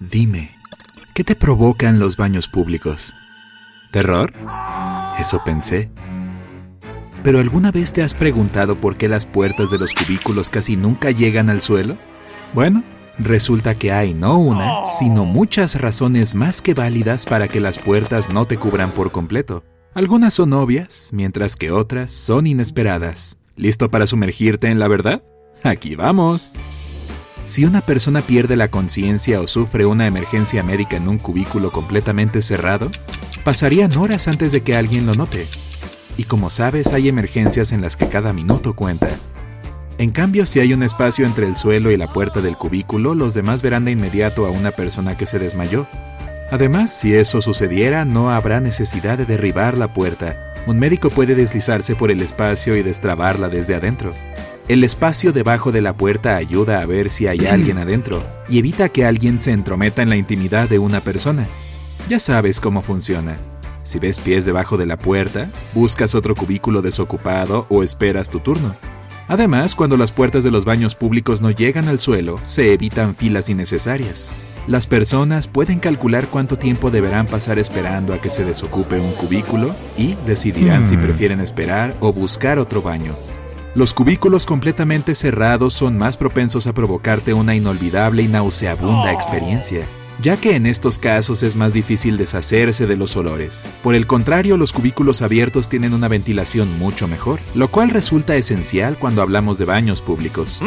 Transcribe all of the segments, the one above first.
Dime, ¿qué te provocan los baños públicos? ¿Terror? Eso pensé. ¿Pero alguna vez te has preguntado por qué las puertas de los cubículos casi nunca llegan al suelo? Bueno, resulta que hay no una, sino muchas razones más que válidas para que las puertas no te cubran por completo. Algunas son obvias, mientras que otras son inesperadas. ¿Listo para sumergirte en la verdad? Aquí vamos. Si una persona pierde la conciencia o sufre una emergencia médica en un cubículo completamente cerrado, pasarían horas antes de que alguien lo note. Y como sabes, hay emergencias en las que cada minuto cuenta. En cambio, si hay un espacio entre el suelo y la puerta del cubículo, los demás verán de inmediato a una persona que se desmayó. Además, si eso sucediera, no habrá necesidad de derribar la puerta. Un médico puede deslizarse por el espacio y destrabarla desde adentro. El espacio debajo de la puerta ayuda a ver si hay alguien adentro y evita que alguien se entrometa en la intimidad de una persona. Ya sabes cómo funciona. Si ves pies debajo de la puerta, buscas otro cubículo desocupado o esperas tu turno. Además, cuando las puertas de los baños públicos no llegan al suelo, se evitan filas innecesarias. Las personas pueden calcular cuánto tiempo deberán pasar esperando a que se desocupe un cubículo y decidirán si prefieren esperar o buscar otro baño. Los cubículos completamente cerrados son más propensos a provocarte una inolvidable y nauseabunda experiencia, ya que en estos casos es más difícil deshacerse de los olores. Por el contrario, los cubículos abiertos tienen una ventilación mucho mejor, lo cual resulta esencial cuando hablamos de baños públicos.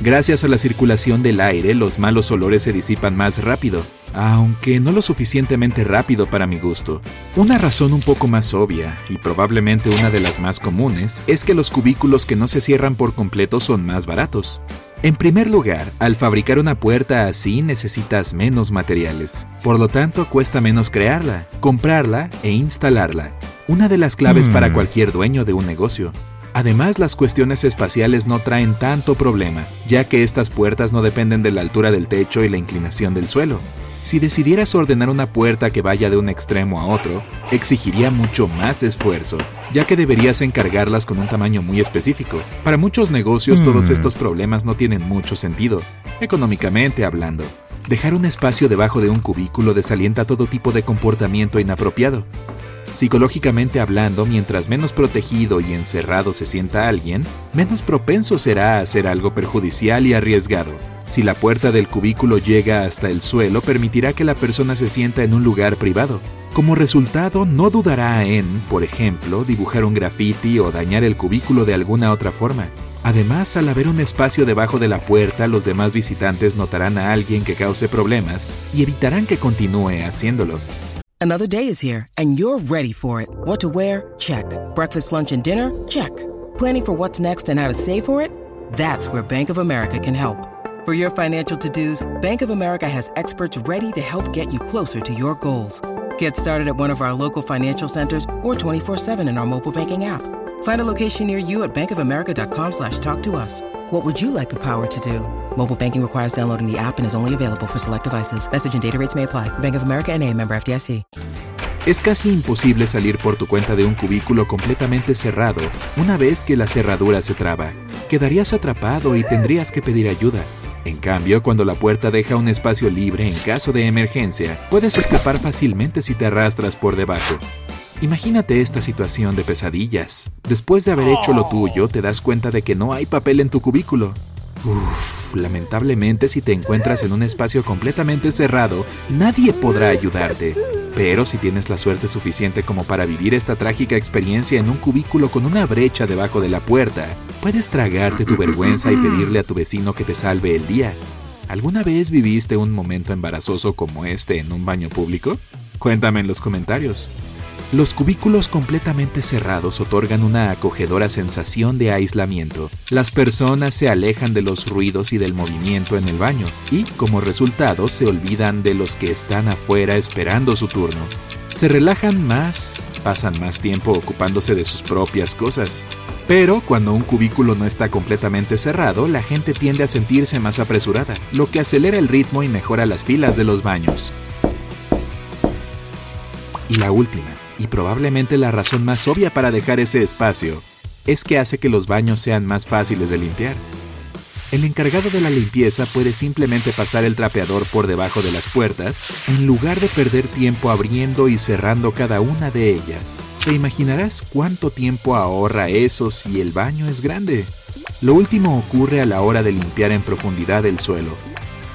Gracias a la circulación del aire, los malos olores se disipan más rápido, aunque no lo suficientemente rápido para mi gusto. Una razón un poco más obvia, y probablemente una de las más comunes, es que los cubículos que no se cierran por completo son más baratos. En primer lugar, al fabricar una puerta así necesitas menos materiales, por lo tanto cuesta menos crearla, comprarla e instalarla. Una de las claves para cualquier dueño de un negocio. Además, las cuestiones espaciales no traen tanto problema, ya que estas puertas no dependen de la altura del techo y la inclinación del suelo. Si decidieras ordenar una puerta que vaya de un extremo a otro, exigiría mucho más esfuerzo, ya que deberías encargarlas con un tamaño muy específico. Para muchos negocios todos estos problemas no tienen mucho sentido, económicamente hablando. Dejar un espacio debajo de un cubículo desalienta todo tipo de comportamiento inapropiado. Psicológicamente hablando, mientras menos protegido y encerrado se sienta alguien, menos propenso será a hacer algo perjudicial y arriesgado. Si la puerta del cubículo llega hasta el suelo, permitirá que la persona se sienta en un lugar privado. Como resultado, no dudará en, por ejemplo, dibujar un graffiti o dañar el cubículo de alguna otra forma. Además, al haber un espacio debajo de la puerta, los demás visitantes notarán a alguien que cause problemas y evitarán que continúe haciéndolo. Another day is here, and you're ready for it. What to wear? Check. Breakfast, lunch, and dinner? Check. Planning for what's next and how to save for it? That's where Bank of America can help. For your financial to dos, Bank of America has experts ready to help get you closer to your goals. Get started at one of our local financial centers or 24 7 in our mobile banking app. Find a location near you at bankofamerica.com slash talk to us. What would you like the power to do? Mobile banking requires downloading the app and is only available for select devices. Message and data rates may apply. Bank of America and a member FDIC. Es casi imposible salir por tu cuenta de un cubículo completamente cerrado una vez que la cerradura se traba. Quedarías atrapado y tendrías que pedir ayuda. En cambio, cuando la puerta deja un espacio libre en caso de emergencia, puedes escapar fácilmente si te arrastras por debajo. Imagínate esta situación de pesadillas. Después de haber hecho lo tuyo, te das cuenta de que no hay papel en tu cubículo. Lamentablemente si te encuentras en un espacio completamente cerrado, nadie podrá ayudarte. Pero si tienes la suerte suficiente como para vivir esta trágica experiencia en un cubículo con una brecha debajo de la puerta, puedes tragarte tu vergüenza y pedirle a tu vecino que te salve el día. ¿Alguna vez viviste un momento embarazoso como este en un baño público? Cuéntame en los comentarios. Los cubículos completamente cerrados otorgan una acogedora sensación de aislamiento. Las personas se alejan de los ruidos y del movimiento en el baño y, como resultado, se olvidan de los que están afuera esperando su turno. Se relajan más, pasan más tiempo ocupándose de sus propias cosas. Pero cuando un cubículo no está completamente cerrado, la gente tiende a sentirse más apresurada, lo que acelera el ritmo y mejora las filas de los baños. Y la última, y probablemente la razón más obvia para dejar ese espacio, es que hace que los baños sean más fáciles de limpiar. El encargado de la limpieza puede simplemente pasar el trapeador por debajo de las puertas en lugar de perder tiempo abriendo y cerrando cada una de ellas. ¿Te imaginarás cuánto tiempo ahorra eso si el baño es grande? Lo último ocurre a la hora de limpiar en profundidad el suelo.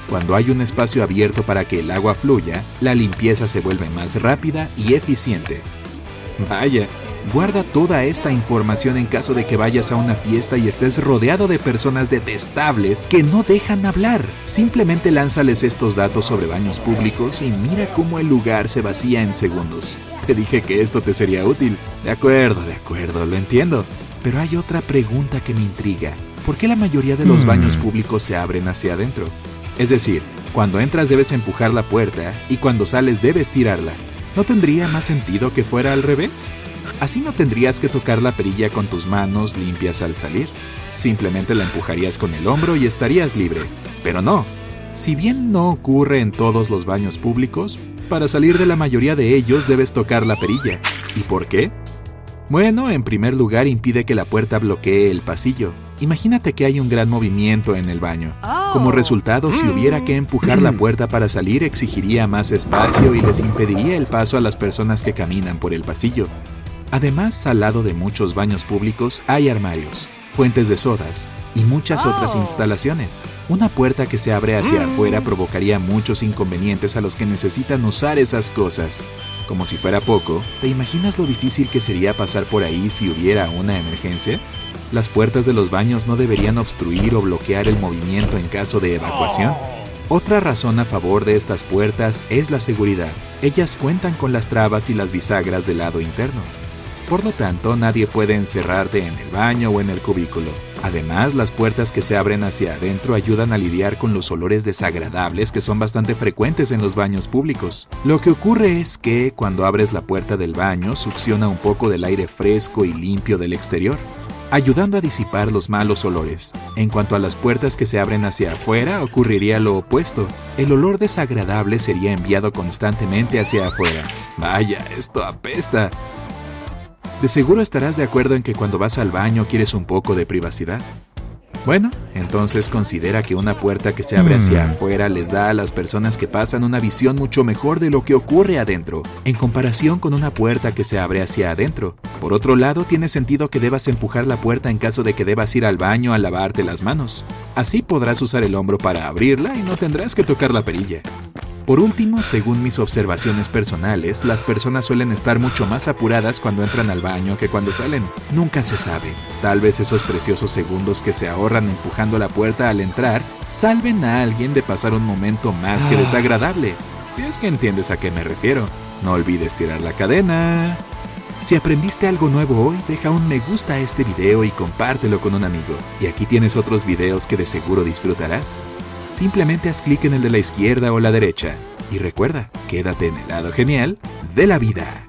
Cuando hay un espacio abierto para que el agua fluya, la limpieza se vuelve más rápida y eficiente. Vaya, Guarda toda esta información en caso de que vayas a una fiesta y estés rodeado de personas detestables que no dejan hablar. Simplemente lánzales estos datos sobre baños públicos y mira cómo el lugar se vacía en segundos. Te dije que esto te sería útil. De acuerdo, de acuerdo, lo entiendo. Pero hay otra pregunta que me intriga. ¿Por qué la mayoría de los baños hmm. públicos se abren hacia adentro? Es decir, cuando entras debes empujar la puerta y cuando sales debes tirarla. ¿No tendría más sentido que fuera al revés? Así no tendrías que tocar la perilla con tus manos limpias al salir. Simplemente la empujarías con el hombro y estarías libre. Pero no. Si bien no ocurre en todos los baños públicos, para salir de la mayoría de ellos debes tocar la perilla. ¿Y por qué? Bueno, en primer lugar impide que la puerta bloquee el pasillo. Imagínate que hay un gran movimiento en el baño. Como resultado, si hubiera que empujar la puerta para salir, exigiría más espacio y les impediría el paso a las personas que caminan por el pasillo. Además, al lado de muchos baños públicos hay armarios, fuentes de sodas y muchas otras oh. instalaciones. Una puerta que se abre hacia mm. afuera provocaría muchos inconvenientes a los que necesitan usar esas cosas. Como si fuera poco, ¿te imaginas lo difícil que sería pasar por ahí si hubiera una emergencia? Las puertas de los baños no deberían obstruir o bloquear el movimiento en caso de evacuación. Otra razón a favor de estas puertas es la seguridad. Ellas cuentan con las trabas y las bisagras del lado interno. Por lo tanto, nadie puede encerrarte en el baño o en el cubículo. Además, las puertas que se abren hacia adentro ayudan a lidiar con los olores desagradables que son bastante frecuentes en los baños públicos. Lo que ocurre es que cuando abres la puerta del baño succiona un poco del aire fresco y limpio del exterior, ayudando a disipar los malos olores. En cuanto a las puertas que se abren hacia afuera, ocurriría lo opuesto. El olor desagradable sería enviado constantemente hacia afuera. Vaya, esto apesta. De seguro estarás de acuerdo en que cuando vas al baño quieres un poco de privacidad. Bueno, entonces considera que una puerta que se abre hacia hmm. afuera les da a las personas que pasan una visión mucho mejor de lo que ocurre adentro, en comparación con una puerta que se abre hacia adentro. Por otro lado, tiene sentido que debas empujar la puerta en caso de que debas ir al baño a lavarte las manos. Así podrás usar el hombro para abrirla y no tendrás que tocar la perilla. Por último, según mis observaciones personales, las personas suelen estar mucho más apuradas cuando entran al baño que cuando salen. Nunca se sabe. Tal vez esos preciosos segundos que se ahorran empujando la puerta al entrar salven a alguien de pasar un momento más que ah. desagradable. Si es que entiendes a qué me refiero. No olvides tirar la cadena. Si aprendiste algo nuevo hoy, deja un me gusta a este video y compártelo con un amigo. Y aquí tienes otros videos que de seguro disfrutarás simplemente haz clic en el de la izquierda o la derecha. Y recuerda, quédate en el lado genial de la vida.